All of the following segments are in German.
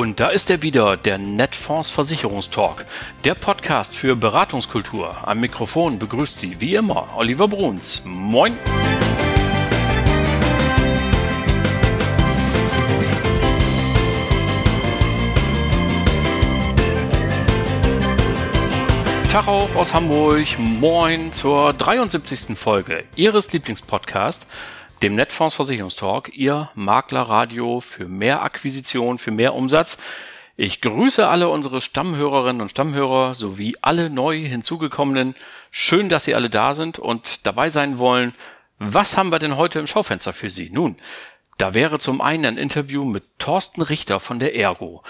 Und da ist er wieder, der Netfonds Versicherungstalk, der Podcast für Beratungskultur. Am Mikrofon begrüßt Sie wie immer Oliver Bruns. Moin! Tag auch aus Hamburg. Moin zur 73. Folge Ihres Lieblingspodcasts dem Netfonds Versicherungstalk, Ihr Maklerradio für mehr Akquisition, für mehr Umsatz. Ich grüße alle unsere Stammhörerinnen und Stammhörer sowie alle neu hinzugekommenen. Schön, dass Sie alle da sind und dabei sein wollen. Was haben wir denn heute im Schaufenster für Sie? Nun, da wäre zum einen ein Interview mit Thorsten Richter von der Ergo.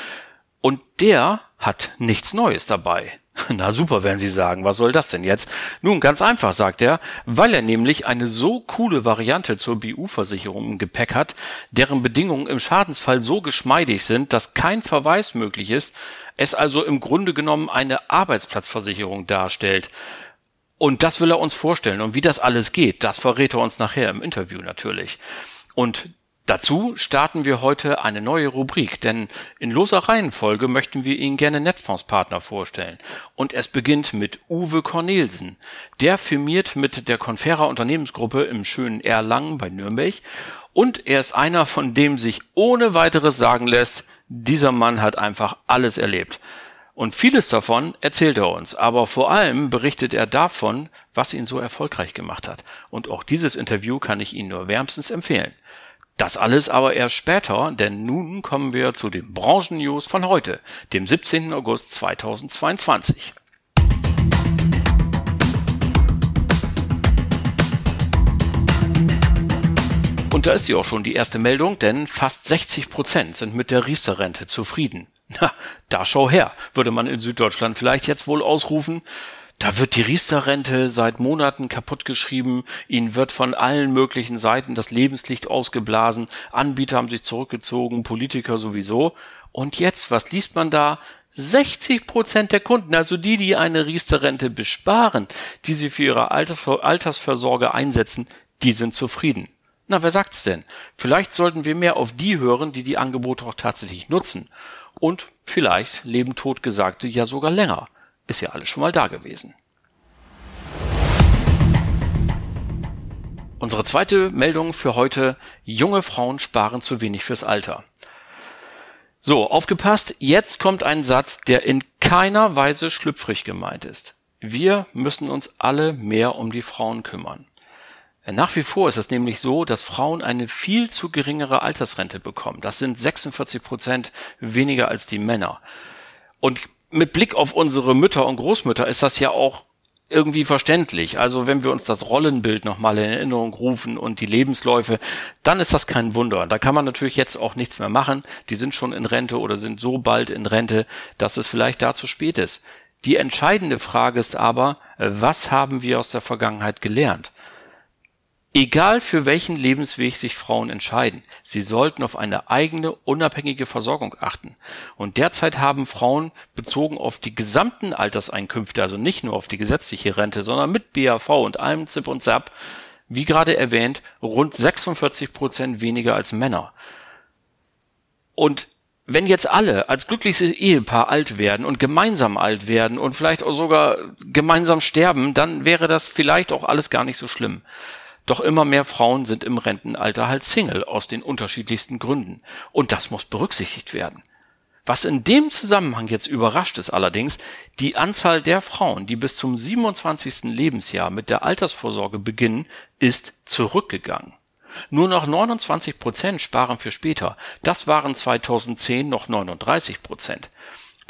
Und der hat nichts Neues dabei. Na super, werden Sie sagen, was soll das denn jetzt? Nun, ganz einfach, sagt er, weil er nämlich eine so coole Variante zur BU-Versicherung im Gepäck hat, deren Bedingungen im Schadensfall so geschmeidig sind, dass kein Verweis möglich ist, es also im Grunde genommen eine Arbeitsplatzversicherung darstellt. Und das will er uns vorstellen. Und wie das alles geht, das verrät er uns nachher im Interview natürlich. Und Dazu starten wir heute eine neue Rubrik, denn in loser Reihenfolge möchten wir Ihnen gerne Netfondspartner vorstellen. Und es beginnt mit Uwe Cornelsen. Der firmiert mit der Confera Unternehmensgruppe im schönen Erlangen bei Nürnberg und er ist einer, von dem sich ohne weiteres sagen lässt, dieser Mann hat einfach alles erlebt. Und vieles davon erzählt er uns, aber vor allem berichtet er davon, was ihn so erfolgreich gemacht hat. Und auch dieses Interview kann ich Ihnen nur wärmstens empfehlen. Das alles aber erst später, denn nun kommen wir zu den Branchennews von heute, dem 17. August 2022. Und da ist sie auch schon die erste Meldung, denn fast 60 Prozent sind mit der Riester-Rente zufrieden. Na, da schau her, würde man in Süddeutschland vielleicht jetzt wohl ausrufen. Da wird die Riester-Rente seit Monaten kaputtgeschrieben. Ihnen wird von allen möglichen Seiten das Lebenslicht ausgeblasen. Anbieter haben sich zurückgezogen, Politiker sowieso. Und jetzt, was liest man da? 60 Prozent der Kunden, also die, die eine Riester-Rente besparen, die sie für ihre Altersvorsorge einsetzen, die sind zufrieden. Na, wer sagt's denn? Vielleicht sollten wir mehr auf die hören, die die Angebote auch tatsächlich nutzen. Und vielleicht leben Totgesagte ja sogar länger. Ist ja alles schon mal da gewesen. Unsere zweite Meldung für heute. Junge Frauen sparen zu wenig fürs Alter. So, aufgepasst. Jetzt kommt ein Satz, der in keiner Weise schlüpfrig gemeint ist. Wir müssen uns alle mehr um die Frauen kümmern. Nach wie vor ist es nämlich so, dass Frauen eine viel zu geringere Altersrente bekommen. Das sind 46 Prozent weniger als die Männer. Und mit Blick auf unsere Mütter und Großmütter ist das ja auch irgendwie verständlich. Also wenn wir uns das Rollenbild nochmal in Erinnerung rufen und die Lebensläufe, dann ist das kein Wunder. Da kann man natürlich jetzt auch nichts mehr machen. Die sind schon in Rente oder sind so bald in Rente, dass es vielleicht da zu spät ist. Die entscheidende Frage ist aber, was haben wir aus der Vergangenheit gelernt? Egal für welchen Lebensweg sich Frauen entscheiden, sie sollten auf eine eigene, unabhängige Versorgung achten. Und derzeit haben Frauen bezogen auf die gesamten Alterseinkünfte, also nicht nur auf die gesetzliche Rente, sondern mit BAV und allem Zip und Zap, wie gerade erwähnt, rund 46 Prozent weniger als Männer. Und wenn jetzt alle als glückliches Ehepaar alt werden und gemeinsam alt werden und vielleicht auch sogar gemeinsam sterben, dann wäre das vielleicht auch alles gar nicht so schlimm. Doch immer mehr Frauen sind im Rentenalter halt Single aus den unterschiedlichsten Gründen. Und das muss berücksichtigt werden. Was in dem Zusammenhang jetzt überrascht ist allerdings, die Anzahl der Frauen, die bis zum 27. Lebensjahr mit der Altersvorsorge beginnen, ist zurückgegangen. Nur noch 29 Prozent sparen für später. Das waren 2010 noch 39 Prozent.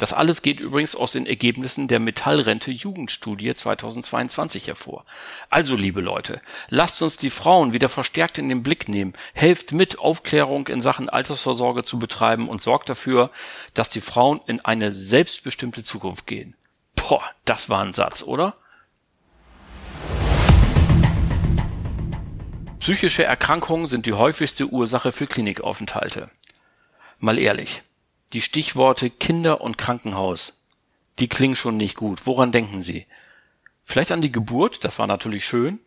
Das alles geht übrigens aus den Ergebnissen der Metallrente Jugendstudie 2022 hervor. Also, liebe Leute, lasst uns die Frauen wieder verstärkt in den Blick nehmen, helft mit, Aufklärung in Sachen Altersvorsorge zu betreiben und sorgt dafür, dass die Frauen in eine selbstbestimmte Zukunft gehen. Boah, das war ein Satz, oder? Psychische Erkrankungen sind die häufigste Ursache für Klinikaufenthalte. Mal ehrlich, die Stichworte Kinder und Krankenhaus, die klingen schon nicht gut. Woran denken Sie? Vielleicht an die Geburt, das war natürlich schön.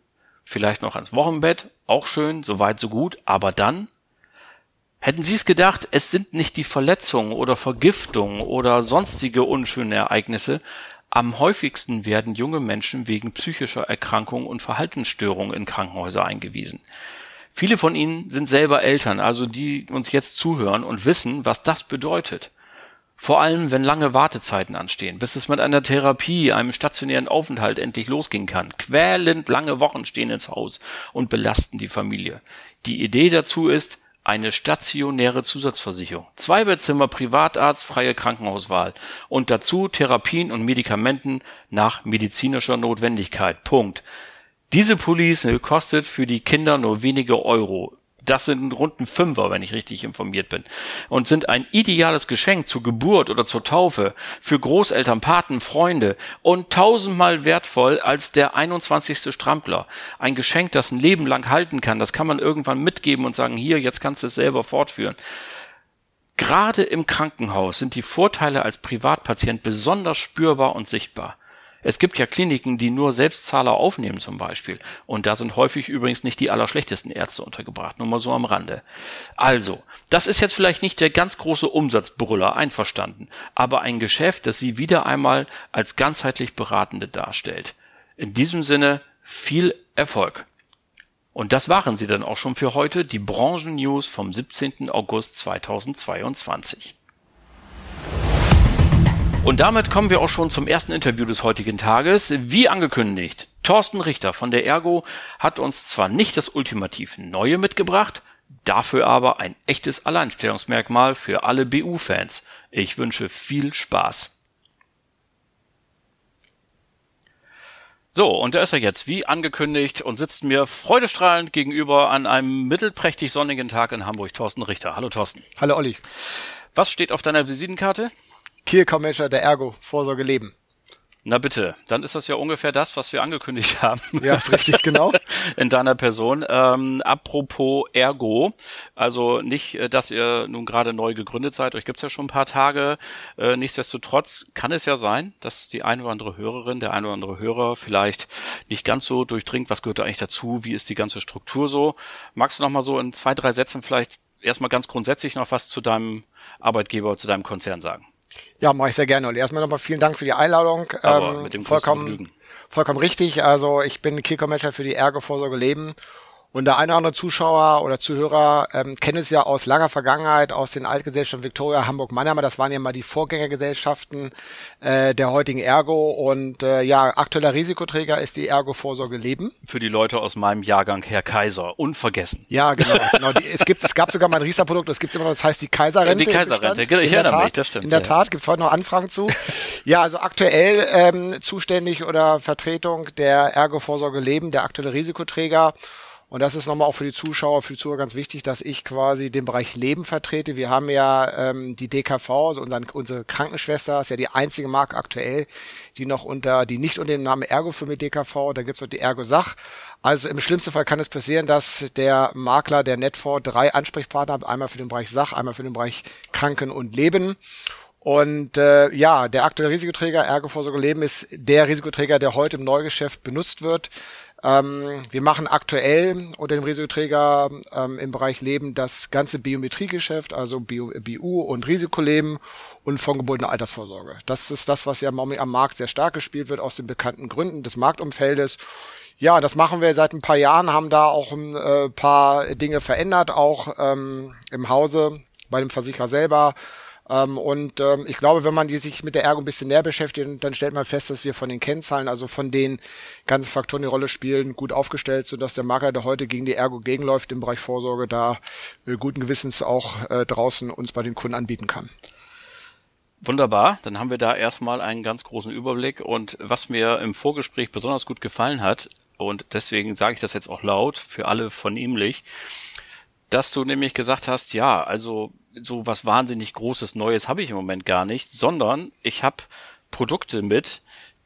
Vielleicht noch ans Wochenbett, auch schön, so weit, so gut. Aber dann? Hätten Sie es gedacht, es sind nicht die Verletzungen oder Vergiftungen oder sonstige unschöne Ereignisse, am häufigsten werden junge Menschen wegen psychischer Erkrankungen und Verhaltensstörungen in Krankenhäuser eingewiesen. Viele von Ihnen sind selber Eltern, also die uns jetzt zuhören und wissen, was das bedeutet. Vor allem, wenn lange Wartezeiten anstehen, bis es mit einer Therapie, einem stationären Aufenthalt endlich losgehen kann. Quälend lange Wochen stehen ins Haus und belasten die Familie. Die Idee dazu ist, eine stationäre Zusatzversicherung, Zweibettzimmer, Privatarzt, freie Krankenhauswahl und dazu Therapien und Medikamenten nach medizinischer Notwendigkeit. Punkt. Diese Police kostet für die Kinder nur wenige Euro. Das sind rund ein Fünfer, wenn ich richtig informiert bin. Und sind ein ideales Geschenk zur Geburt oder zur Taufe, für Großeltern, Paten, Freunde und tausendmal wertvoll als der 21. Strampler. Ein Geschenk, das ein Leben lang halten kann. Das kann man irgendwann mitgeben und sagen, hier, jetzt kannst du es selber fortführen. Gerade im Krankenhaus sind die Vorteile als Privatpatient besonders spürbar und sichtbar. Es gibt ja Kliniken, die nur Selbstzahler aufnehmen zum Beispiel. Und da sind häufig übrigens nicht die allerschlechtesten Ärzte untergebracht. Nur mal so am Rande. Also, das ist jetzt vielleicht nicht der ganz große Umsatzbrüller, einverstanden. Aber ein Geschäft, das Sie wieder einmal als ganzheitlich Beratende darstellt. In diesem Sinne viel Erfolg. Und das waren sie dann auch schon für heute, die Branchen-News vom 17. August 2022. Und damit kommen wir auch schon zum ersten Interview des heutigen Tages. Wie angekündigt, Thorsten Richter von der Ergo hat uns zwar nicht das ultimativ Neue mitgebracht, dafür aber ein echtes Alleinstellungsmerkmal für alle BU-Fans. Ich wünsche viel Spaß. So, und da ist er jetzt, wie angekündigt, und sitzt mir freudestrahlend gegenüber an einem mittelprächtig sonnigen Tag in Hamburg. Thorsten Richter. Hallo Thorsten. Hallo Olli. Was steht auf deiner Visitenkarte? Manager der Ergo, Vorsorge Leben. Na bitte, dann ist das ja ungefähr das, was wir angekündigt haben. Ja, ist richtig, genau. In deiner Person. Ähm, apropos Ergo, also nicht, äh, dass ihr nun gerade neu gegründet seid, euch gibt's ja schon ein paar Tage. Äh, nichtsdestotrotz kann es ja sein, dass die eine oder andere Hörerin, der eine oder andere Hörer vielleicht nicht ganz so durchdringt, was gehört da eigentlich dazu, wie ist die ganze Struktur so. Magst du noch mal so in zwei, drei Sätzen vielleicht erstmal ganz grundsätzlich noch was zu deinem Arbeitgeber, zu deinem Konzern sagen? Ja, mache ich sehr gerne. Und erstmal nochmal vielen Dank für die Einladung. Aber ähm, mit dem vollkommen, vollkommen richtig. Also ich bin Key-Manager für die Ergo Vorsorge Leben und der eine oder andere Zuschauer oder Zuhörer ähm, kennt es ja aus langer Vergangenheit, aus den Altgesellschaften Victoria, Hamburg, Mannheimer. Das waren ja mal die Vorgängergesellschaften äh, der heutigen Ergo. Und äh, ja, aktueller Risikoträger ist die Ergo Vorsorge Leben. Für die Leute aus meinem Jahrgang, Herr Kaiser, unvergessen. Ja, genau. genau. Die, es, gibt, es gab sogar mal ein Riester-Produkt, das gibt es immer noch, das heißt die Kaiserrente. Die Kaiserrente, genau, ich erinnere Tat, mich, das stimmt. In der ja. Tat, gibt es heute noch Anfragen zu. ja, also aktuell ähm, zuständig oder Vertretung der Ergo Vorsorge Leben, der aktuelle Risikoträger. Und das ist nochmal auch für die Zuschauer, für die Zuhörer ganz wichtig, dass ich quasi den Bereich Leben vertrete. Wir haben ja ähm, die DKV, also unseren, unsere Krankenschwester, ist ja die einzige Marke aktuell, die noch unter, die nicht unter dem Namen Ergo für mit DKV, da gibt's noch die Ergo Sach. Also im schlimmsten Fall kann es passieren, dass der Makler der Netfonds drei Ansprechpartner hat, einmal für den Bereich Sach, einmal für den Bereich Kranken und Leben. Und äh, ja, der aktuelle Risikoträger Ergo Vorsorge Leben ist der Risikoträger, der heute im Neugeschäft benutzt wird. Ähm, wir machen aktuell unter dem Risikoträger ähm, im Bereich Leben das ganze Biometriegeschäft, also Bio, BU und Risikoleben und von Geburten Altersvorsorge. Das ist das, was ja am Markt sehr stark gespielt wird aus den bekannten Gründen des Marktumfeldes. Ja, das machen wir seit ein paar Jahren, haben da auch ein äh, paar Dinge verändert, auch ähm, im Hause bei dem Versicherer selber und ähm, ich glaube, wenn man die sich mit der Ergo ein bisschen näher beschäftigt, dann stellt man fest, dass wir von den Kennzahlen, also von den ganzen Faktoren, die Rolle spielen, gut aufgestellt sind, dass der Makler, der heute gegen die Ergo gegenläuft im Bereich Vorsorge, da äh, guten Gewissens auch äh, draußen uns bei den Kunden anbieten kann. Wunderbar, dann haben wir da erstmal einen ganz großen Überblick und was mir im Vorgespräch besonders gut gefallen hat, und deswegen sage ich das jetzt auch laut für alle vernehmlich, dass du nämlich gesagt hast, ja, also so was wahnsinnig Großes Neues habe ich im Moment gar nicht, sondern ich habe Produkte mit,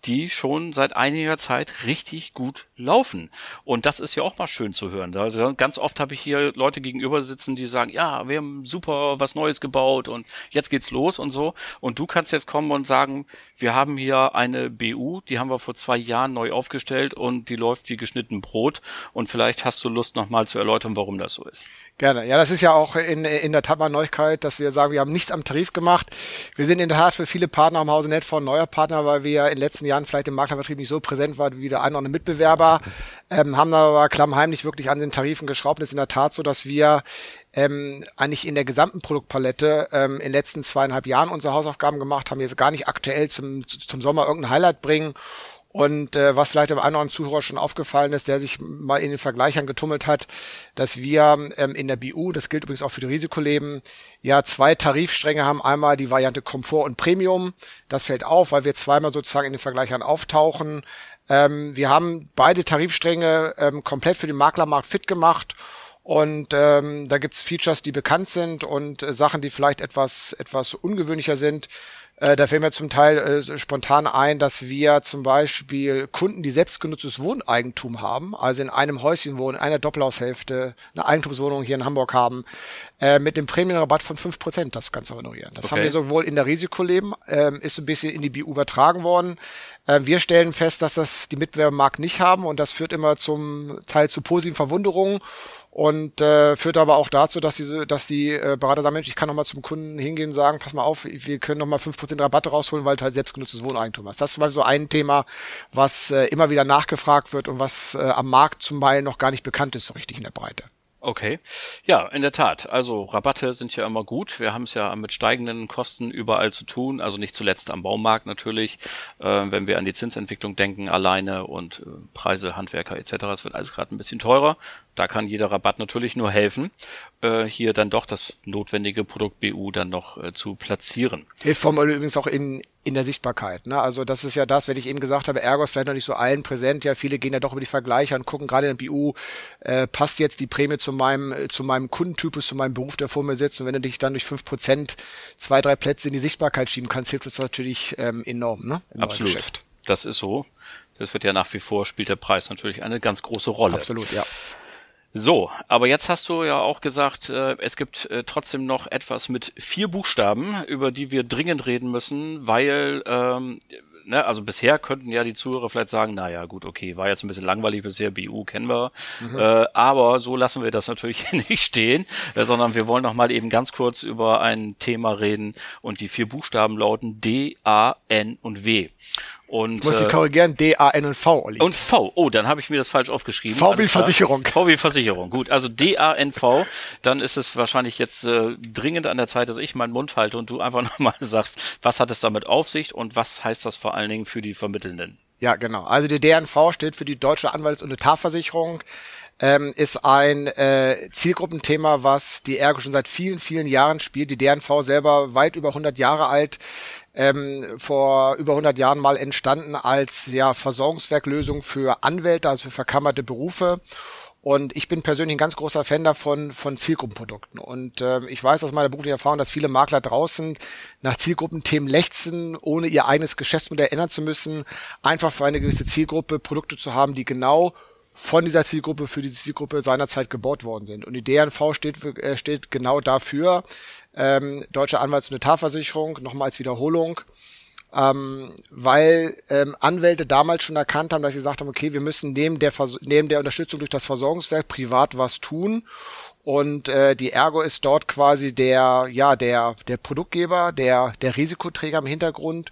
die schon seit einiger Zeit richtig gut laufen. Und das ist ja auch mal schön zu hören. Also ganz oft habe ich hier Leute gegenüber sitzen, die sagen, ja, wir haben super was Neues gebaut und jetzt geht's los und so. Und du kannst jetzt kommen und sagen, wir haben hier eine BU, die haben wir vor zwei Jahren neu aufgestellt und die läuft wie geschnitten Brot. Und vielleicht hast du Lust, nochmal zu erläutern, warum das so ist. Gerne. Ja, das ist ja auch in, in der Tat mal Neuigkeit, dass wir sagen, wir haben nichts am Tarif gemacht. Wir sind in der Tat für viele Partner am Hause Netfonds ein neuer Partner, weil wir in den letzten Jahren vielleicht im Maklervertrieb nicht so präsent waren wie der eine oder andere Mitbewerber, ähm, haben aber klammheimlich wirklich an den Tarifen geschraubt. Es ist in der Tat so, dass wir ähm, eigentlich in der gesamten Produktpalette ähm, in den letzten zweieinhalb Jahren unsere Hausaufgaben gemacht haben, jetzt gar nicht aktuell zum, zum Sommer irgendein Highlight bringen und äh, was vielleicht dem einen oder anderen Zuhörer schon aufgefallen ist, der sich mal in den Vergleichern getummelt hat, dass wir ähm, in der BU, das gilt übrigens auch für die Risikoleben, ja zwei Tarifstränge haben. Einmal die Variante Komfort und Premium. Das fällt auf, weil wir zweimal sozusagen in den Vergleichern auftauchen. Ähm, wir haben beide Tarifstränge ähm, komplett für den Maklermarkt fit gemacht. Und ähm, da gibt's Features, die bekannt sind und äh, Sachen, die vielleicht etwas, etwas ungewöhnlicher sind. Äh, da fällt mir zum Teil äh, spontan ein, dass wir zum Beispiel Kunden, die selbstgenutztes Wohneigentum haben, also in einem Häuschen wohnen, in einer Doppelhaushälfte, eine Eigentumswohnung hier in Hamburg haben, äh, mit dem Prämienrabatt von fünf Prozent das Ganze honorieren. Das okay. haben wir sowohl in der Risikoleben, äh, ist ein bisschen in die BU übertragen worden. Äh, wir stellen fest, dass das die Mitbewerbermarkt nicht haben und das führt immer zum Teil zu positiven Verwunderungen und äh, führt aber auch dazu, dass die, dass die äh, Berater sagen, Mensch, ich kann noch mal zum Kunden hingehen und sagen, pass mal auf, wir können noch mal fünf Prozent Rabatte rausholen, weil du halt selbstgenutztes Wohneigentum hast. Das ist zum Beispiel so ein Thema, was äh, immer wieder nachgefragt wird und was äh, am Markt zum Teil noch gar nicht bekannt ist, so richtig in der Breite. Okay. Ja, in der Tat. Also Rabatte sind ja immer gut. Wir haben es ja mit steigenden Kosten überall zu tun. Also nicht zuletzt am Baumarkt natürlich, äh, wenn wir an die Zinsentwicklung denken alleine und äh, Preise, Handwerker etc. Es wird alles gerade ein bisschen teurer. Da kann jeder Rabatt natürlich nur helfen, äh, hier dann doch das notwendige Produkt BU dann noch äh, zu platzieren. Hilft vor allem übrigens auch in, in der Sichtbarkeit. Ne? Also das ist ja das, wenn ich eben gesagt habe, Ergos vielleicht noch nicht so allen präsent. Ja, viele gehen ja doch über die Vergleiche und gucken gerade in der BU, äh, passt jetzt die Prämie zu meinem, äh, zu meinem Kundentypus, zu meinem Beruf, der vor mir sitzt. Und wenn du dich dann durch fünf Prozent zwei, drei Plätze in die Sichtbarkeit schieben kannst, hilft das natürlich ähm, enorm, ne? Im Absolut. Das ist so. Das wird ja nach wie vor, spielt der Preis natürlich eine ganz große Rolle. Absolut, ja. So, aber jetzt hast du ja auch gesagt, äh, es gibt äh, trotzdem noch etwas mit vier Buchstaben, über die wir dringend reden müssen, weil ähm, ne, also bisher könnten ja die Zuhörer vielleicht sagen, naja, gut, okay, war jetzt ein bisschen langweilig bisher, BU kennen wir, mhm. äh, aber so lassen wir das natürlich nicht stehen, äh, sondern wir wollen noch mal eben ganz kurz über ein Thema reden und die vier Buchstaben lauten D, A, N und W. Und, Muss ich äh, korrigieren, D, A, N und V, Olli. Und V, oh, dann habe ich mir das falsch aufgeschrieben. V wie Versicherung. V wie Versicherung, gut. Also D, A, N, V, dann ist es wahrscheinlich jetzt äh, dringend an der Zeit, dass ich meinen Mund halte und du einfach nochmal sagst, was hat es damit auf sich und was heißt das vor allen Dingen für die Vermittelnden? Ja, genau. Also die DNV steht für die Deutsche Anwalts- und Notarversicherung. Ähm, ist ein äh, Zielgruppenthema, was die Ergo schon seit vielen, vielen Jahren spielt. Die DNV selber weit über 100 Jahre alt, ähm, vor über 100 Jahren mal entstanden als ja, Versorgungswerklösung für Anwälte, also für verkammerte Berufe. Und ich bin persönlich ein ganz großer Fan davon, von Zielgruppenprodukten. Und äh, ich weiß aus meiner beruflichen Erfahrung, dass viele Makler draußen nach Zielgruppenthemen lechzen, ohne ihr eigenes Geschäftsmodell ändern zu müssen, einfach für eine gewisse Zielgruppe Produkte zu haben, die genau von dieser Zielgruppe für diese Zielgruppe seinerzeit gebaut worden sind. Und die DNV steht, äh, steht genau dafür, ähm, Deutsche Anwalts- und Notarversicherung, nochmal als Wiederholung, ähm, weil ähm, Anwälte damals schon erkannt haben, dass sie gesagt haben, okay, wir müssen neben der, Vers neben der Unterstützung durch das Versorgungswerk privat was tun. Und äh, die Ergo ist dort quasi der, ja, der, der Produktgeber, der, der Risikoträger im Hintergrund.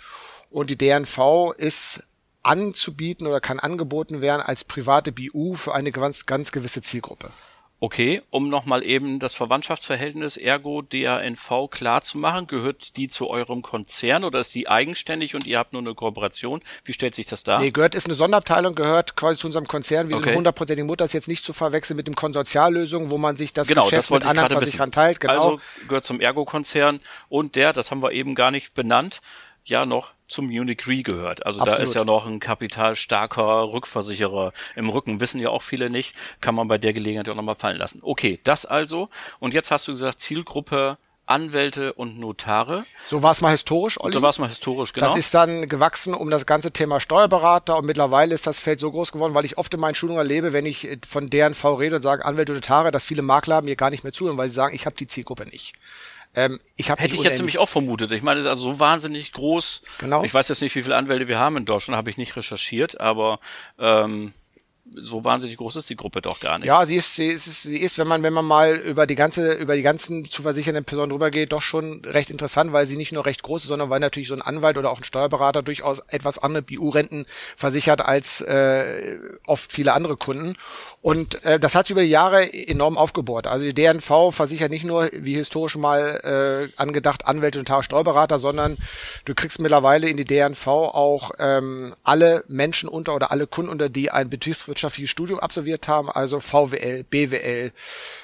Und die DNV ist anzubieten oder kann angeboten werden als private BU für eine ganz, ganz gewisse Zielgruppe. Okay, um nochmal eben das Verwandtschaftsverhältnis Ergo DANV klar zu machen, gehört die zu eurem Konzern oder ist die eigenständig und ihr habt nur eine Kooperation? Wie stellt sich das dar? Nee, gehört ist eine Sonderabteilung, gehört quasi zu unserem Konzern. Wir okay. sind hundertprozentige Mutter, ist jetzt nicht zu verwechseln mit dem Konsortiallösung, wo man sich das genau, Geschäft das mit anderen Versicherern teilt. Genau. Also gehört zum Ergo-Konzern und der, das haben wir eben gar nicht benannt, ja noch zum Munich Re gehört. Also Absolut. da ist ja noch ein kapitalstarker Rückversicherer im Rücken. Wissen ja auch viele nicht. Kann man bei der Gelegenheit auch nochmal fallen lassen. Okay, das also. Und jetzt hast du gesagt, Zielgruppe Anwälte und Notare. So war es mal historisch, Olli. So war es mal historisch, genau. Das ist dann gewachsen um das ganze Thema Steuerberater und mittlerweile ist das Feld so groß geworden, weil ich oft in meinen Schulungen erlebe, wenn ich von deren V rede und sage Anwälte und Notare, dass viele Makler mir gar nicht mehr zuhören, weil sie sagen, ich habe die Zielgruppe nicht. Ähm, ich Hätte ich jetzt nämlich auch vermutet. Ich meine, also so wahnsinnig groß. Genau. Ich weiß jetzt nicht, wie viele Anwälte wir haben in Deutschland, habe ich nicht recherchiert, aber ähm, so wahnsinnig groß ist die Gruppe doch gar nicht. Ja, sie ist, sie ist, sie ist, wenn man, wenn man mal über die ganze, über die ganzen zu versichernden Personen drüber geht, doch schon recht interessant, weil sie nicht nur recht groß ist, sondern weil natürlich so ein Anwalt oder auch ein Steuerberater durchaus etwas andere BU-Renten versichert als äh, oft viele andere Kunden. Und äh, das hat sich über die Jahre enorm aufgebohrt. Also die DNV versichert nicht nur, wie historisch mal äh, angedacht, Anwälte und Steuerberater, sondern du kriegst mittlerweile in die DNV auch ähm, alle Menschen unter oder alle Kunden unter, die ein betriebswirtschaftliches Studium absolviert haben, also VWL, BWL,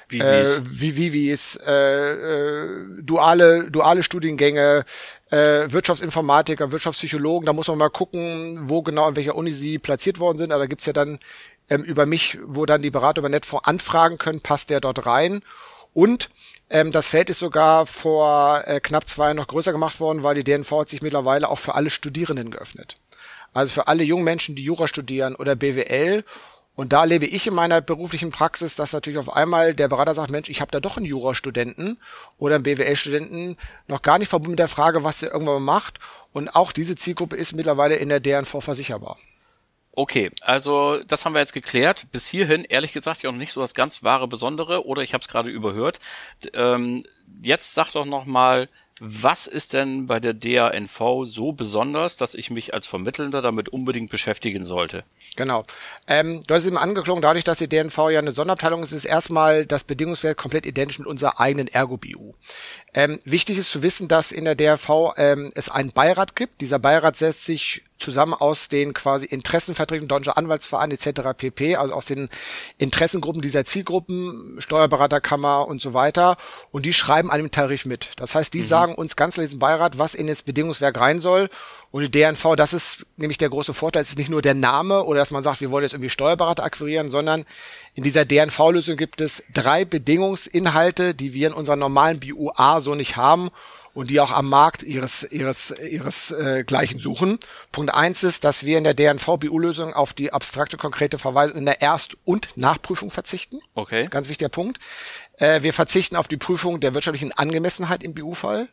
Vivis, äh, Vivis äh, äh, duale, duale Studiengänge, äh, Wirtschaftsinformatiker, Wirtschaftspsychologen, da muss man mal gucken, wo genau in welcher Uni sie platziert worden sind. Aber da gibt's ja dann ähm, über mich, wo dann die Berater über Netfonds anfragen können, passt der dort rein. Und ähm, das Feld ist sogar vor äh, knapp zwei Jahren noch größer gemacht worden, weil die DNV hat sich mittlerweile auch für alle Studierenden geöffnet. Also für alle jungen Menschen, die Jura studieren oder BWL. Und da lebe ich in meiner beruflichen Praxis, dass natürlich auf einmal der Berater sagt, Mensch, ich habe da doch einen Jurastudenten oder einen BWL-Studenten, noch gar nicht verbunden mit der Frage, was der irgendwann macht. Und auch diese Zielgruppe ist mittlerweile in der DNV versicherbar. Okay, also das haben wir jetzt geklärt. Bis hierhin, ehrlich gesagt, ja noch nicht so das ganz wahre Besondere oder ich habe es gerade überhört. Ähm, jetzt sag doch noch mal, was ist denn bei der DANV so besonders, dass ich mich als Vermittelnder damit unbedingt beschäftigen sollte? Genau. Ähm, du hast es eben angeklungen, dadurch, dass die DNV ja eine Sonderabteilung ist, ist erstmal das Bedingungswert komplett identisch mit unserer eigenen Ergo-BU. Ähm, wichtig ist zu wissen, dass in der DRV ähm, es einen Beirat gibt. Dieser Beirat setzt sich zusammen aus den quasi Interessenvertretungen Deutscher Anwaltsverein etc. pp., also aus den Interessengruppen dieser Zielgruppen, Steuerberaterkammer und so weiter. Und die schreiben an dem Tarif mit. Das heißt, die mhm. sagen uns ganz in diesem Beirat, was in das Bedingungswerk rein soll. Und die DNV, das ist nämlich der große Vorteil, es ist nicht nur der Name oder dass man sagt, wir wollen jetzt irgendwie Steuerberater akquirieren, sondern in dieser DNV-Lösung gibt es drei Bedingungsinhalte, die wir in unserer normalen BUA so nicht haben und die auch am Markt ihres ihres ihres äh, gleichen suchen. Punkt eins ist, dass wir in der DNV-BU-Lösung auf die abstrakte konkrete Verweisung in der Erst- und Nachprüfung verzichten. Okay. Ganz wichtiger Punkt. Äh, wir verzichten auf die Prüfung der wirtschaftlichen Angemessenheit im BU-Fall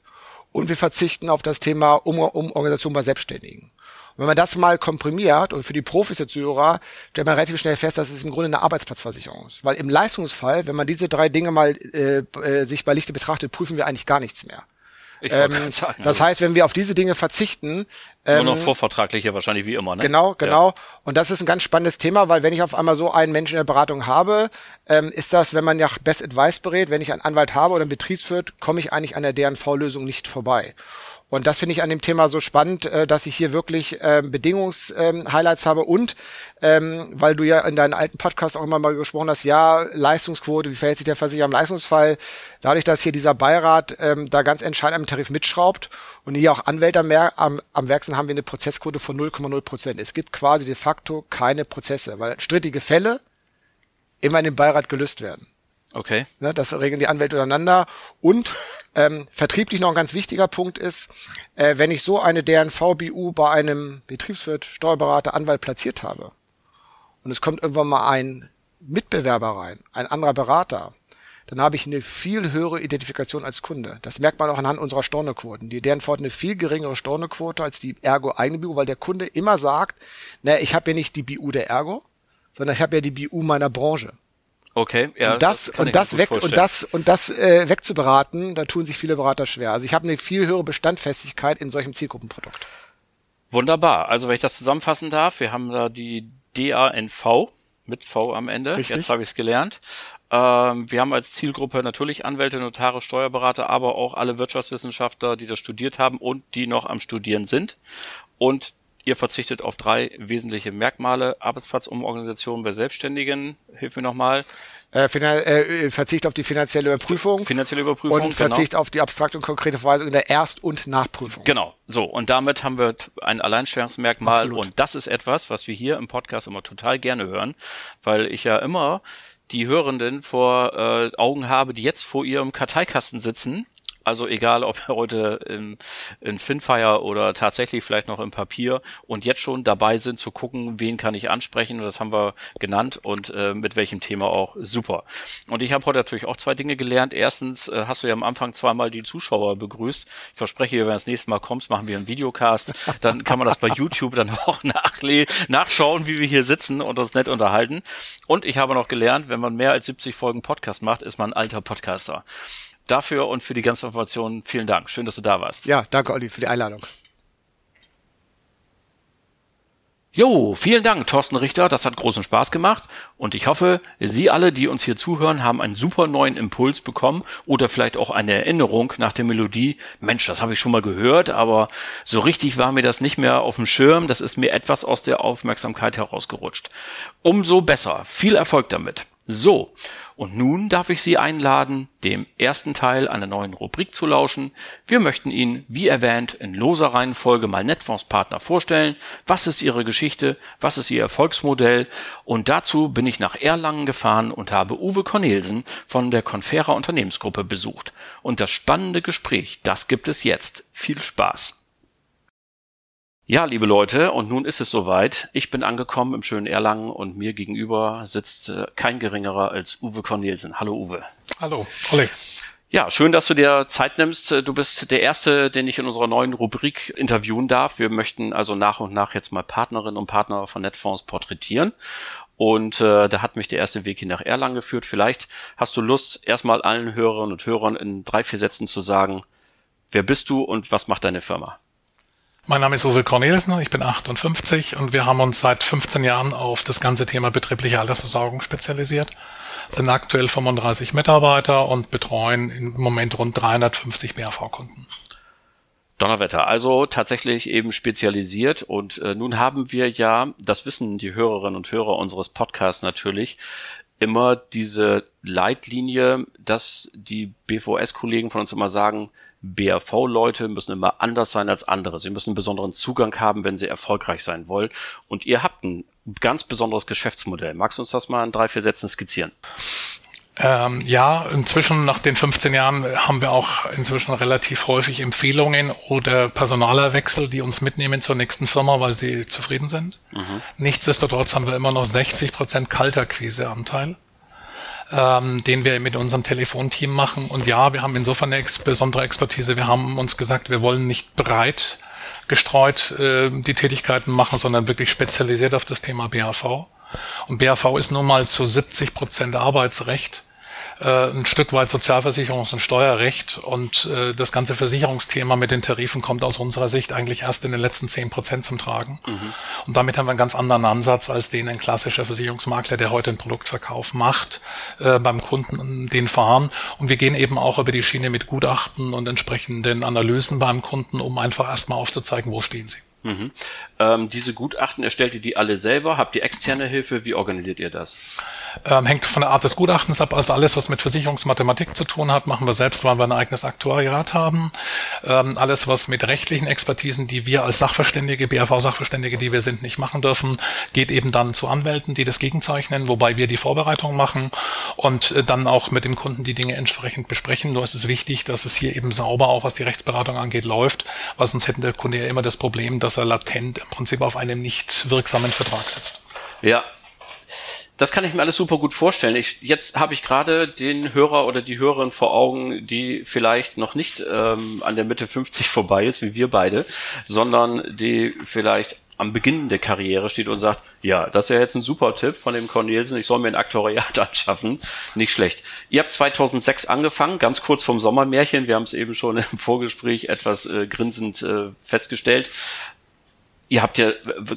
und wir verzichten auf das Thema um Umorganisation bei Selbstständigen. Und wenn man das mal komprimiert und für die Profis der Zuhörer, stellt man relativ schnell fest, dass es im Grunde eine Arbeitsplatzversicherung ist. Weil im Leistungsfall, wenn man diese drei Dinge mal äh, äh, sich bei Lichte betrachtet, prüfen wir eigentlich gar nichts mehr. Ähm, sagen, das also. heißt, wenn wir auf diese Dinge verzichten, ähm, nur noch vorvertragliche wahrscheinlich wie immer, ne? Genau, genau. Ja. Und das ist ein ganz spannendes Thema, weil wenn ich auf einmal so einen Menschen in der Beratung habe, ähm, ist das, wenn man ja Best Advice berät, wenn ich einen Anwalt habe oder einen Betriebswirt, komme ich eigentlich an der DNV-Lösung nicht vorbei. Und das finde ich an dem Thema so spannend, äh, dass ich hier wirklich ähm, Bedingungs-Highlights ähm, habe und ähm, weil du ja in deinen alten Podcasts auch immer mal gesprochen hast, ja, Leistungsquote, wie verhält sich der Versicherer im Leistungsfall? Dadurch, dass hier dieser Beirat ähm, da ganz entscheidend am Tarif mitschraubt und hier auch Anwälte am, am, am Werk sind, haben wir eine Prozessquote von 0,0 Prozent. Es gibt quasi de facto keine Prozesse, weil strittige Fälle immer in dem Beirat gelöst werden. Okay. Ne, das regeln die Anwälte untereinander. Und ähm, vertrieblich noch ein ganz wichtiger Punkt ist, äh, wenn ich so eine DNV-BU bei einem Betriebswirt, Steuerberater, Anwalt platziert habe und es kommt irgendwann mal ein Mitbewerber rein, ein anderer Berater, dann habe ich eine viel höhere Identifikation als Kunde. Das merkt man auch anhand unserer Stornoquoten. Die DNV hat eine viel geringere Stornoquote als die Ergo eigene BU, weil der Kunde immer sagt, na, ich habe ja nicht die BU der Ergo, sondern ich habe ja die BU meiner Branche. Okay, ja. Und das, das und das weg und das und das äh, wegzuberaten, da tun sich viele Berater schwer. Also ich habe eine viel höhere Bestandfestigkeit in solchem Zielgruppenprodukt. Wunderbar. Also wenn ich das zusammenfassen darf, wir haben da die DANV mit V am Ende. Richtig. Jetzt habe ich es gelernt. Ähm, wir haben als Zielgruppe natürlich Anwälte, Notare, Steuerberater, aber auch alle Wirtschaftswissenschaftler, die das studiert haben und die noch am Studieren sind. Und Ihr verzichtet auf drei wesentliche Merkmale. Arbeitsplatzumorganisation bei Selbstständigen. Hilf mir nochmal. Äh, äh, Verzicht auf die finanzielle Überprüfung. Finanzielle Überprüfung. Und genau. Verzicht genau. auf die abstrakte und konkrete Verweisung in der Erst- und Nachprüfung. Genau. So. Und damit haben wir ein Alleinstellungsmerkmal. Absolut. Und das ist etwas, was wir hier im Podcast immer total gerne hören, weil ich ja immer die Hörenden vor äh, Augen habe, die jetzt vor ihrem Karteikasten sitzen Also egal, ob heute in, in Finfire oder tatsächlich vielleicht noch im Papier und jetzt schon dabei sind zu gucken, wen kann ich ansprechen. das haben wir genannt und äh, mit welchem Thema auch super. Und ich habe heute natürlich auch zwei Dinge gelernt. Erstens äh, hast du ja am Anfang zweimal die Zuschauer begrüßt. Ich verspreche dir, wenn du das nächste Mal kommst, machen wir einen Videocast. Dann kann man das bei YouTube dann auch nachle nachschauen, wie wir hier sitzen und uns nett unterhalten. Und ich habe noch gelernt, wenn man mehr als 70 Folgen Podcast macht, ist man ein alter Podcaster dafür und für die ganze Information vielen Dank. Schön, dass du da warst. Ja, danke, Olli, für die Einladung. Jo, vielen Dank, Thorsten Richter. Das hat großen Spaß gemacht. Und ich hoffe, Sie alle, die uns hier zuhören, haben einen super neuen Impuls bekommen oder vielleicht auch eine Erinnerung nach der Melodie. Mensch, das habe ich schon mal gehört, aber so richtig war mir das nicht mehr auf dem Schirm. Das ist mir etwas aus der Aufmerksamkeit herausgerutscht. Umso besser. Viel Erfolg damit. So. Und nun darf ich Sie einladen, dem ersten Teil einer neuen Rubrik zu lauschen. Wir möchten Ihnen, wie erwähnt, in loser Reihenfolge mal Netfonds-Partner vorstellen. Was ist Ihre Geschichte? Was ist Ihr Erfolgsmodell? Und dazu bin ich nach Erlangen gefahren und habe Uwe Cornelsen von der Confera Unternehmensgruppe besucht. Und das spannende Gespräch, das gibt es jetzt. Viel Spaß! Ja, liebe Leute, und nun ist es soweit. Ich bin angekommen im schönen Erlangen und mir gegenüber sitzt äh, kein geringerer als Uwe Cornelsen. Hallo Uwe. Hallo, Olli. Ja, schön, dass du dir Zeit nimmst. Du bist der Erste, den ich in unserer neuen Rubrik interviewen darf. Wir möchten also nach und nach jetzt mal Partnerinnen und Partner von Netfonds porträtieren. Und äh, da hat mich der erste Weg hier nach Erlangen geführt. Vielleicht hast du Lust, erstmal allen Hörerinnen und Hörern in drei, vier Sätzen zu sagen, wer bist du und was macht deine Firma? Mein Name ist Uwe Cornelsen, ich bin 58 und wir haben uns seit 15 Jahren auf das ganze Thema betriebliche Altersversorgung spezialisiert, sind aktuell 35 Mitarbeiter und betreuen im Moment rund 350 BAV-Kunden. Donnerwetter, also tatsächlich eben spezialisiert und äh, nun haben wir ja, das wissen die Hörerinnen und Hörer unseres Podcasts natürlich, immer diese Leitlinie, dass die BVS-Kollegen von uns immer sagen, BAV-Leute müssen immer anders sein als andere. Sie müssen einen besonderen Zugang haben, wenn sie erfolgreich sein wollen. Und ihr habt ein ganz besonderes Geschäftsmodell. Magst du uns das mal in drei, vier Sätzen skizzieren? Ähm, ja, inzwischen nach den 15 Jahren haben wir auch inzwischen relativ häufig Empfehlungen oder Personalerwechsel, die uns mitnehmen zur nächsten Firma, weil sie zufrieden sind. Mhm. Nichtsdestotrotz haben wir immer noch 60 Prozent Kalterquise-Anteil ähm, den wir mit unserem Telefonteam machen. Und ja, wir haben insofern eine besondere Expertise. Wir haben uns gesagt, wir wollen nicht breit gestreut äh, die Tätigkeiten machen, sondern wirklich spezialisiert auf das Thema BAV. Und BAV ist nun mal zu 70 Prozent Arbeitsrecht äh, ein Stück weit Sozialversicherungs- und Steuerrecht und äh, das ganze Versicherungsthema mit den Tarifen kommt aus unserer Sicht eigentlich erst in den letzten zehn Prozent zum Tragen. Mhm. Und damit haben wir einen ganz anderen Ansatz, als den ein klassischer Versicherungsmakler, der heute einen Produktverkauf macht, äh, beim Kunden den fahren. Und wir gehen eben auch über die Schiene mit Gutachten und entsprechenden Analysen beim Kunden, um einfach erstmal aufzuzeigen, wo stehen sie. Mhm. Ähm, diese Gutachten erstellt ihr die alle selber? Habt ihr externe Hilfe? Wie organisiert ihr das? Ähm, hängt von der Art des Gutachtens ab. Also alles, was mit Versicherungsmathematik zu tun hat, machen wir selbst, weil wir ein eigenes Aktuariat haben. Ähm, alles, was mit rechtlichen Expertisen, die wir als Sachverständige, BAV-Sachverständige, die wir sind, nicht machen dürfen, geht eben dann zu Anwälten, die das gegenzeichnen, wobei wir die Vorbereitung machen und äh, dann auch mit dem Kunden die Dinge entsprechend besprechen. Nur ist es wichtig, dass es hier eben sauber, auch was die Rechtsberatung angeht, läuft, weil sonst hätten der Kunde ja immer das Problem, dass er latent im Prinzip auf einem nicht wirksamen Vertrag sitzt. Ja, das kann ich mir alles super gut vorstellen. Ich, jetzt habe ich gerade den Hörer oder die Hörerin vor Augen, die vielleicht noch nicht ähm, an der Mitte 50 vorbei ist, wie wir beide, sondern die vielleicht am Beginn der Karriere steht und sagt, ja, das ist ja jetzt ein super Tipp von dem Cornelsen, ich soll mir ein Aktoriat anschaffen. Nicht schlecht. Ihr habt 2006 angefangen, ganz kurz vom Sommermärchen, wir haben es eben schon im Vorgespräch etwas äh, grinsend äh, festgestellt. Ihr habt ja,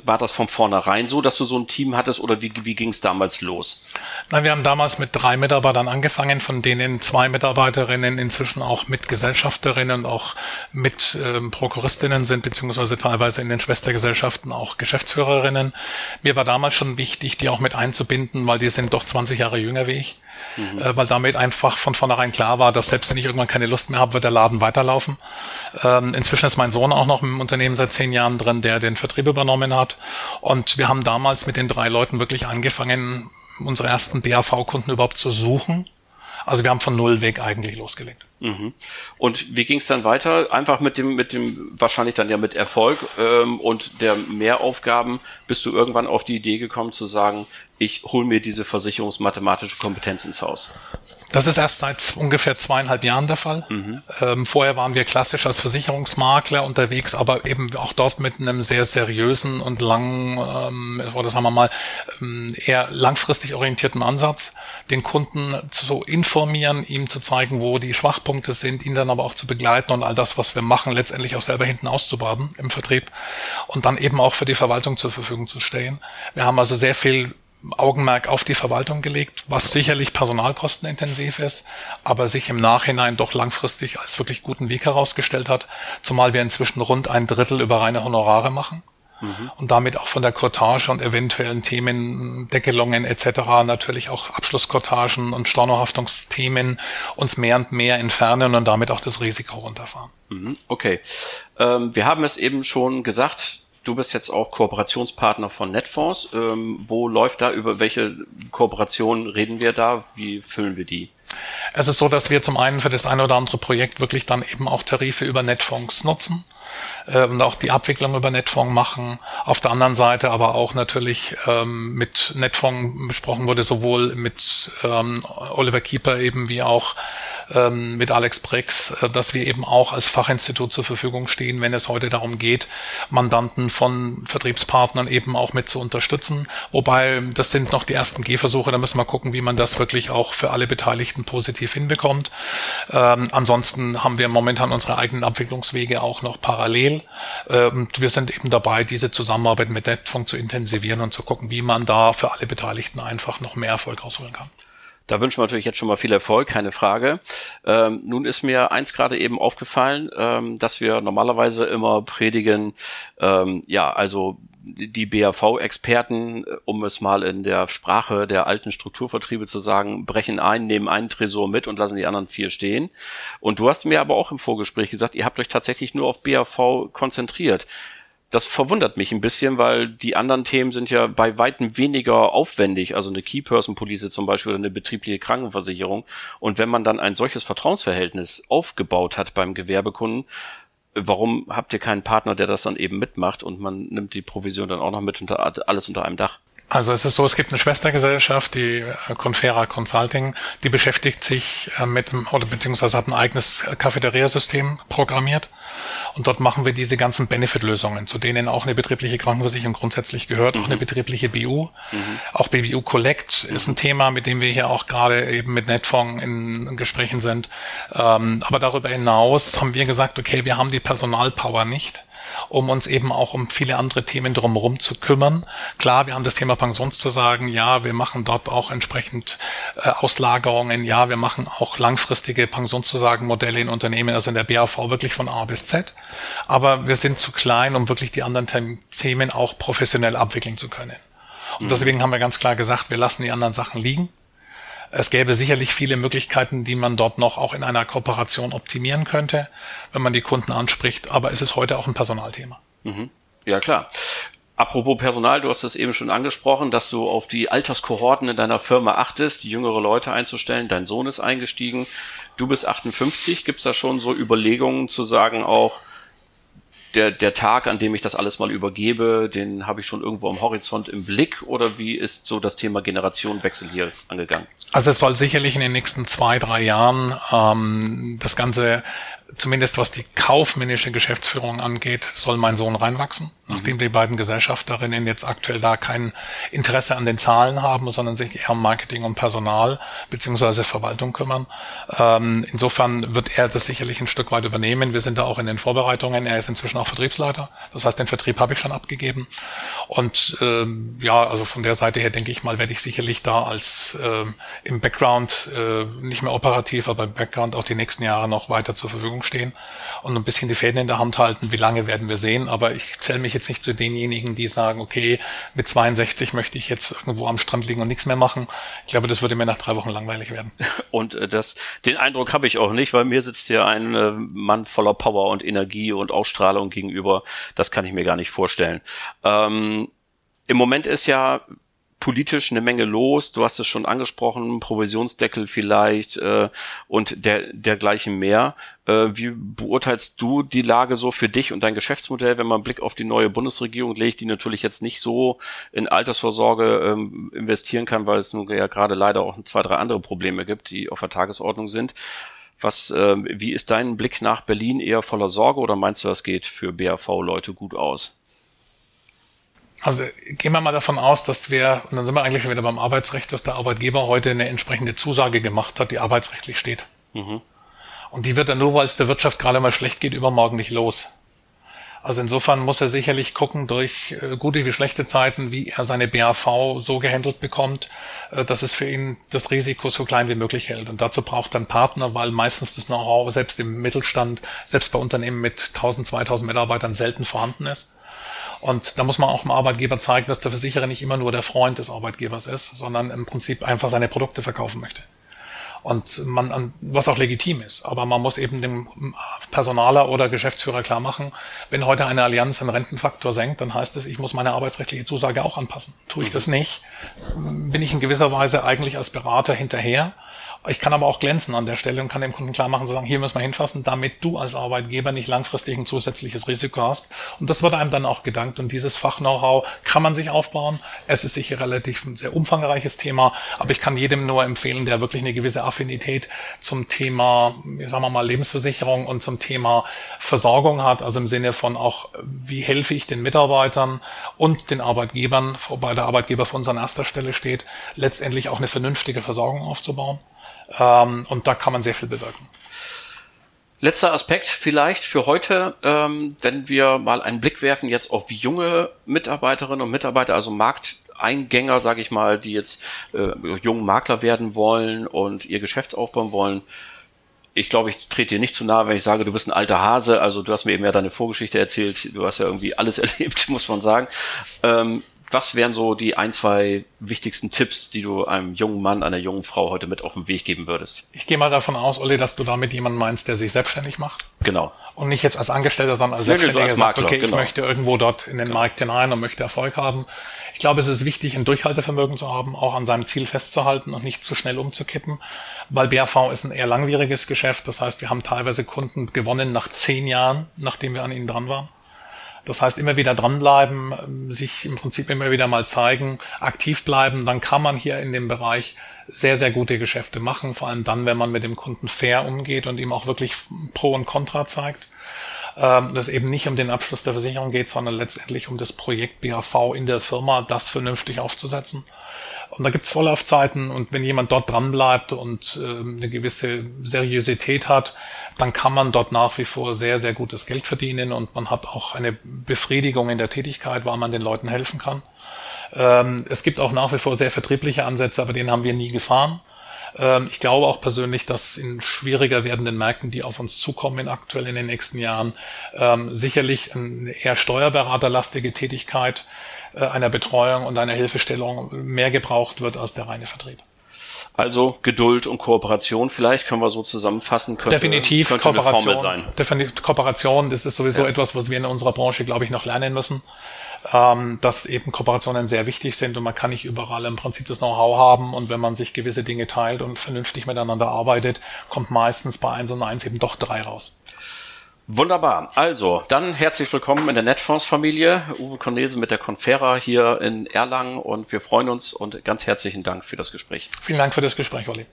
war das von vornherein so, dass du so ein Team hattest oder wie, wie ging es damals los? Nein, wir haben damals mit drei Mitarbeitern angefangen, von denen zwei Mitarbeiterinnen inzwischen auch mit Gesellschafterinnen und auch mit ähm, Prokuristinnen sind, beziehungsweise teilweise in den Schwestergesellschaften auch Geschäftsführerinnen. Mir war damals schon wichtig, die auch mit einzubinden, weil die sind doch 20 Jahre jünger wie ich mhm. äh, weil damit einfach von vornherein klar war, dass selbst wenn ich irgendwann keine Lust mehr habe, wird der Laden weiterlaufen. Ähm, inzwischen ist mein Sohn auch noch im Unternehmen seit zehn Jahren drin, der den Vertrieb übernommen hat. Und wir haben damals mit den drei Leuten wirklich angefangen, unsere ersten BAV-Kunden überhaupt zu suchen. Also wir haben von null weg eigentlich losgelegt. Mhm. Und wie ging es dann weiter? Einfach mit dem, mit dem, wahrscheinlich dann ja mit Erfolg ähm, und der Mehraufgaben bist du irgendwann auf die Idee gekommen zu sagen, ich hole mir diese versicherungsmathematische Kompetenz ins Haus. Das ist erst seit ungefähr zweieinhalb Jahren der Fall. Mhm. Ähm, vorher waren wir klassisch als Versicherungsmakler unterwegs, aber eben auch dort mit einem sehr seriösen und langen, ähm, oder sagen wir mal, ähm, eher langfristig orientierten Ansatz, den Kunden zu informieren, ihm zu zeigen, wo die Schwachpunkte sind, ihn dann aber auch zu begleiten und all das, was wir machen, letztendlich auch selber hinten auszubaden im Vertrieb und dann eben auch für die Verwaltung zur Verfügung zu stellen. Wir haben also sehr viel Augenmerk auf die Verwaltung gelegt, was sicherlich personalkostenintensiv ist, aber sich im Nachhinein doch langfristig als wirklich guten Weg herausgestellt hat, zumal wir inzwischen rund ein Drittel über reine Honorare machen mhm. und damit auch von der Cottage und eventuellen Themen, Deckelungen etc. natürlich auch Abschlusskortagen und Stornohaftungsthemen uns mehr und mehr entfernen und damit auch das Risiko runterfahren. Mhm. Okay, ähm, wir haben es eben schon gesagt, Du bist jetzt auch Kooperationspartner von Netfonds. Ähm, wo läuft da, über welche Kooperationen reden wir da? Wie füllen wir die? Es ist so, dass wir zum einen für das eine oder andere Projekt wirklich dann eben auch Tarife über Netfonds nutzen äh, und auch die Abwicklung über Netfonds machen. Auf der anderen Seite aber auch natürlich ähm, mit Netfonds besprochen wurde, sowohl mit ähm, Oliver Keeper eben wie auch ähm, mit Alex Brix, äh, dass wir eben auch als Fachinstitut zur Verfügung stehen, wenn es heute darum geht, Mandanten von Vertriebspartnern eben auch mit zu unterstützen. Wobei das sind noch die ersten Gehversuche, da müssen wir gucken, wie man das wirklich auch für alle Beteiligten positiv hinbekommt. Ähm, ansonsten haben wir momentan unsere eigenen Abwicklungswege auch noch parallel. Ähm, wir sind eben dabei, diese Zusammenarbeit mit Netfunk zu intensivieren und zu gucken, wie man da für alle Beteiligten einfach noch mehr Erfolg rausholen kann. Da wünschen wir natürlich jetzt schon mal viel Erfolg, keine Frage. Ähm, nun ist mir eins gerade eben aufgefallen, ähm, dass wir normalerweise immer predigen, ähm, ja, also die BAV-Experten, um es mal in der Sprache der alten Strukturvertriebe zu sagen, brechen ein, nehmen einen Tresor mit und lassen die anderen vier stehen. Und du hast mir aber auch im Vorgespräch gesagt, ihr habt euch tatsächlich nur auf BAV konzentriert das verwundert mich ein bisschen, weil die anderen Themen sind ja bei weitem weniger aufwendig, also eine Key-Person-Police zum Beispiel oder eine betriebliche Krankenversicherung. Und wenn man dann ein solches Vertrauensverhältnis aufgebaut hat beim Gewerbekunden, warum habt ihr keinen Partner, der das dann eben mitmacht und man nimmt die Provision dann auch noch mit unter alles unter einem Dach? Also es ist so, es gibt eine Schwestergesellschaft, die äh, Confera Consulting, die beschäftigt sich äh, mit dem, oder beziehungsweise hat ein eigenes Cafeteria-System programmiert. Und dort machen wir diese ganzen Benefit-Lösungen, zu denen auch eine betriebliche Krankenversicherung grundsätzlich gehört, mhm. auch eine mhm. betriebliche BU. Mhm. Auch BBU Collect mhm. ist ein Thema, mit dem wir hier auch gerade eben mit Netfonds in Gesprächen sind. Ähm, aber darüber hinaus haben wir gesagt, okay, wir haben die Personalpower nicht um uns eben auch um viele andere Themen drumherum zu kümmern. Klar, wir haben das Thema Pensionszusagen, ja, wir machen dort auch entsprechend äh, Auslagerungen, ja, wir machen auch langfristige Pensionszusagenmodelle in Unternehmen, also in der BAV wirklich von A bis Z. Aber wir sind zu klein, um wirklich die anderen Themen auch professionell abwickeln zu können. Und mhm. deswegen haben wir ganz klar gesagt, wir lassen die anderen Sachen liegen. Es gäbe sicherlich viele Möglichkeiten, die man dort noch auch in einer Kooperation optimieren könnte, wenn man die Kunden anspricht. Aber es ist heute auch ein Personalthema. Mhm. Ja, klar. Apropos Personal, du hast es eben schon angesprochen, dass du auf die Alterskohorten in deiner Firma achtest, jüngere Leute einzustellen. Dein Sohn ist eingestiegen. Du bist 58. Gibt es da schon so Überlegungen zu sagen auch, der, der Tag, an dem ich das alles mal übergebe, den habe ich schon irgendwo am Horizont im Blick oder wie ist so das Thema Generationenwechsel hier angegangen? Also es soll sicherlich in den nächsten zwei, drei Jahren ähm, das Ganze zumindest was die kaufmännische Geschäftsführung angeht, soll mein Sohn reinwachsen, mhm. nachdem die beiden Gesellschafterinnen jetzt aktuell da kein Interesse an den Zahlen haben, sondern sich eher um Marketing und Personal beziehungsweise Verwaltung kümmern. Ähm, insofern wird er das sicherlich ein Stück weit übernehmen. Wir sind da auch in den Vorbereitungen. Er ist inzwischen auch Vertriebsleiter. Das heißt, den Vertrieb habe ich schon abgegeben. Und ähm, ja, also von der Seite her denke ich mal, werde ich sicherlich da als ähm, im Background, äh, nicht mehr operativ, aber im Background auch die nächsten Jahre noch weiter zur Verfügung stehen und ein bisschen die Fäden in der Hand halten. Wie lange werden wir sehen? Aber ich zähle mich jetzt nicht zu denjenigen, die sagen, okay, mit 62 möchte ich jetzt irgendwo am Strand liegen und nichts mehr machen. Ich glaube, das würde mir nach drei Wochen langweilig werden. Und äh, das, den Eindruck habe ich auch nicht, weil mir sitzt hier ein äh, Mann voller Power und Energie und Ausstrahlung gegenüber. Das kann ich mir gar nicht vorstellen. Ähm, Im Moment ist ja politisch eine Menge los. Du hast es schon angesprochen, Provisionsdeckel vielleicht äh, und der dergleichen mehr. Äh, wie beurteilst du die Lage so für dich und dein Geschäftsmodell, wenn man einen Blick auf die neue Bundesregierung legt, die natürlich jetzt nicht so in Altersvorsorge ähm, investieren kann, weil es nun ja gerade leider auch zwei, drei andere Probleme gibt, die auf der Tagesordnung sind. Was, äh, wie ist dein Blick nach Berlin eher voller Sorge oder meinst du, das geht für BAV-Leute gut aus? Also gehen wir mal davon aus, dass wir, und dann sind wir eigentlich schon wieder beim Arbeitsrecht, dass der Arbeitgeber heute eine entsprechende Zusage gemacht hat, die arbeitsrechtlich steht. Mhm. Und die wird dann nur, weil es der Wirtschaft gerade mal schlecht geht, übermorgen nicht los. Also insofern muss er sicherlich gucken durch äh, gute wie schlechte Zeiten, wie er seine BAV so gehandelt bekommt, äh, dass es für ihn das Risiko so klein wie möglich hält. Und dazu braucht er einen Partner, weil meistens das Know-how selbst im Mittelstand, selbst bei Unternehmen mit 1000, 2000 Mitarbeitern selten vorhanden ist. Und da muss man auch dem Arbeitgeber zeigen, dass der Versicherer nicht immer nur der Freund des Arbeitgebers ist, sondern im Prinzip einfach seine Produkte verkaufen möchte und man, was auch legitim ist. Aber man muss eben dem Personaler oder Geschäftsführer klar machen, wenn heute eine Allianz einen Rentenfaktor senkt, dann heißt es, ich muss meine arbeitsrechtliche Zusage auch anpassen. Tue ich das nicht, bin ich in gewisser Weise eigentlich als Berater hinterher ich kann aber auch glänzen an der Stelle und kann dem Kunden klar machen, zu sagen, hier müssen wir hinfassen, damit du als Arbeitgeber nicht langfristig ein zusätzliches Risiko hast. Und das wird einem dann auch gedankt. Und dieses Fach-Know-how kann man sich aufbauen. Es ist sicher relativ ein sehr umfangreiches Thema, aber ich kann jedem nur empfehlen, der wirklich eine gewisse Affinität zum Thema, sagen wir mal, Lebensversicherung und zum Thema Versorgung hat. Also im Sinne von auch, wie helfe ich den Mitarbeitern und den Arbeitgebern, wobei der Arbeitgeber für uns an erster Stelle steht, letztendlich auch eine vernünftige Versorgung aufzubauen. Ähm, und da kann man sehr viel bewirken. Letzter Aspekt vielleicht für heute, ähm, wenn wir mal einen Blick werfen jetzt auf junge Mitarbeiterinnen und Mitarbeiter, also Markteingänger, sage ich mal, die jetzt äh, jungen Makler werden wollen und ihr Geschäft aufbauen wollen. Ich glaube, ich trete dir nicht zu nahe, wenn ich sage, du bist ein alter Hase. Also du hast mir eben ja deine Vorgeschichte erzählt. Du hast ja irgendwie alles erlebt, muss man sagen. Ähm, was wären so die ein, zwei wichtigsten Tipps, die du einem jungen Mann, einer jungen Frau heute mit auf den Weg geben würdest? Ich gehe mal davon aus, Olli, dass du damit jemanden meinst, der sich selbstständig macht. Genau. Und nicht jetzt als Angestellter, sondern als Selbstständiger so als Makler, sagt, okay, genau. ich möchte irgendwo dort in den genau. Markt hinein und möchte Erfolg haben. Ich glaube, es ist wichtig, ein Durchhaltevermögen zu haben, auch an seinem Ziel festzuhalten und nicht zu schnell umzukippen, weil BRV ist ein eher langwieriges Geschäft. Das heißt, wir haben teilweise Kunden gewonnen nach zehn Jahren, nachdem wir an ihnen dran waren. Das heißt, immer wieder dranbleiben, sich im Prinzip immer wieder mal zeigen, aktiv bleiben, dann kann man hier in dem Bereich sehr, sehr gute Geschäfte machen, vor allem dann, wenn man mit dem Kunden fair umgeht und ihm auch wirklich Pro und Contra zeigt. Ähm, dass eben nicht um den Abschluss der Versicherung geht, sondern letztendlich um das Projekt BAV in der Firma, das vernünftig aufzusetzen. Und da gibt's Vorlaufzeiten und wenn jemand dort dran bleibt und äh, eine gewisse Seriosität hat, dann kann man dort nach wie vor sehr, sehr gutes Geld verdienen und man hat auch eine Befriedigung in der Tätigkeit, weil man den Leuten helfen kann. Ähm, es gibt auch nach wie vor sehr vertriebliche Ansätze, aber den haben wir nie gefahren. Ähm, ich glaube auch persönlich, dass in schwieriger werdenden Märkten, die auf uns zukommen in aktuell in den nächsten Jahren, ähm, sicherlich eine eher steuerberaterlastige Tätigkeit einer Betreuung und einer Hilfestellung mehr gebraucht wird als der reine Vertrieb. Also Geduld und Kooperation, vielleicht können wir so zusammenfassen. Könnte, Definitiv könnte Kooperation. sein. Definitiv Kooperation, das ist sowieso ja. etwas, was wir in unserer Branche, glaube ich, noch lernen müssen. Ähm, dass eben Kooperationen sehr wichtig sind und man kann nicht überall im Prinzip das Know-how haben und wenn man sich gewisse Dinge teilt und vernünftig miteinander arbeitet, kommt meistens bei eins und eins eben doch drei raus. Wunderbar. Also, dann herzlich willkommen in der Netfonds-Familie. Uwe Cornelsen mit der Confera hier in Erlangen und wir freuen uns und ganz herzlichen Dank für das Gespräch. Vielen Dank für das Gespräch, Olli.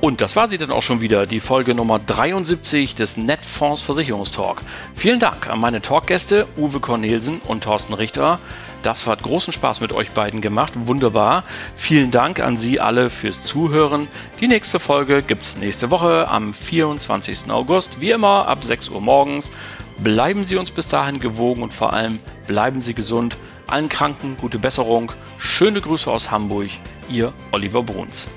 Und das war sie dann auch schon wieder, die Folge Nummer 73 des Netfonds Versicherungstalk. Vielen Dank an meine Talkgäste Uwe Cornelsen und Thorsten Richter. Das hat großen Spaß mit euch beiden gemacht. Wunderbar. Vielen Dank an Sie alle fürs Zuhören. Die nächste Folge gibt's nächste Woche am 24. August. Wie immer ab 6 Uhr morgens. Bleiben Sie uns bis dahin gewogen und vor allem bleiben Sie gesund. Allen Kranken gute Besserung. Schöne Grüße aus Hamburg. Ihr Oliver Bruns.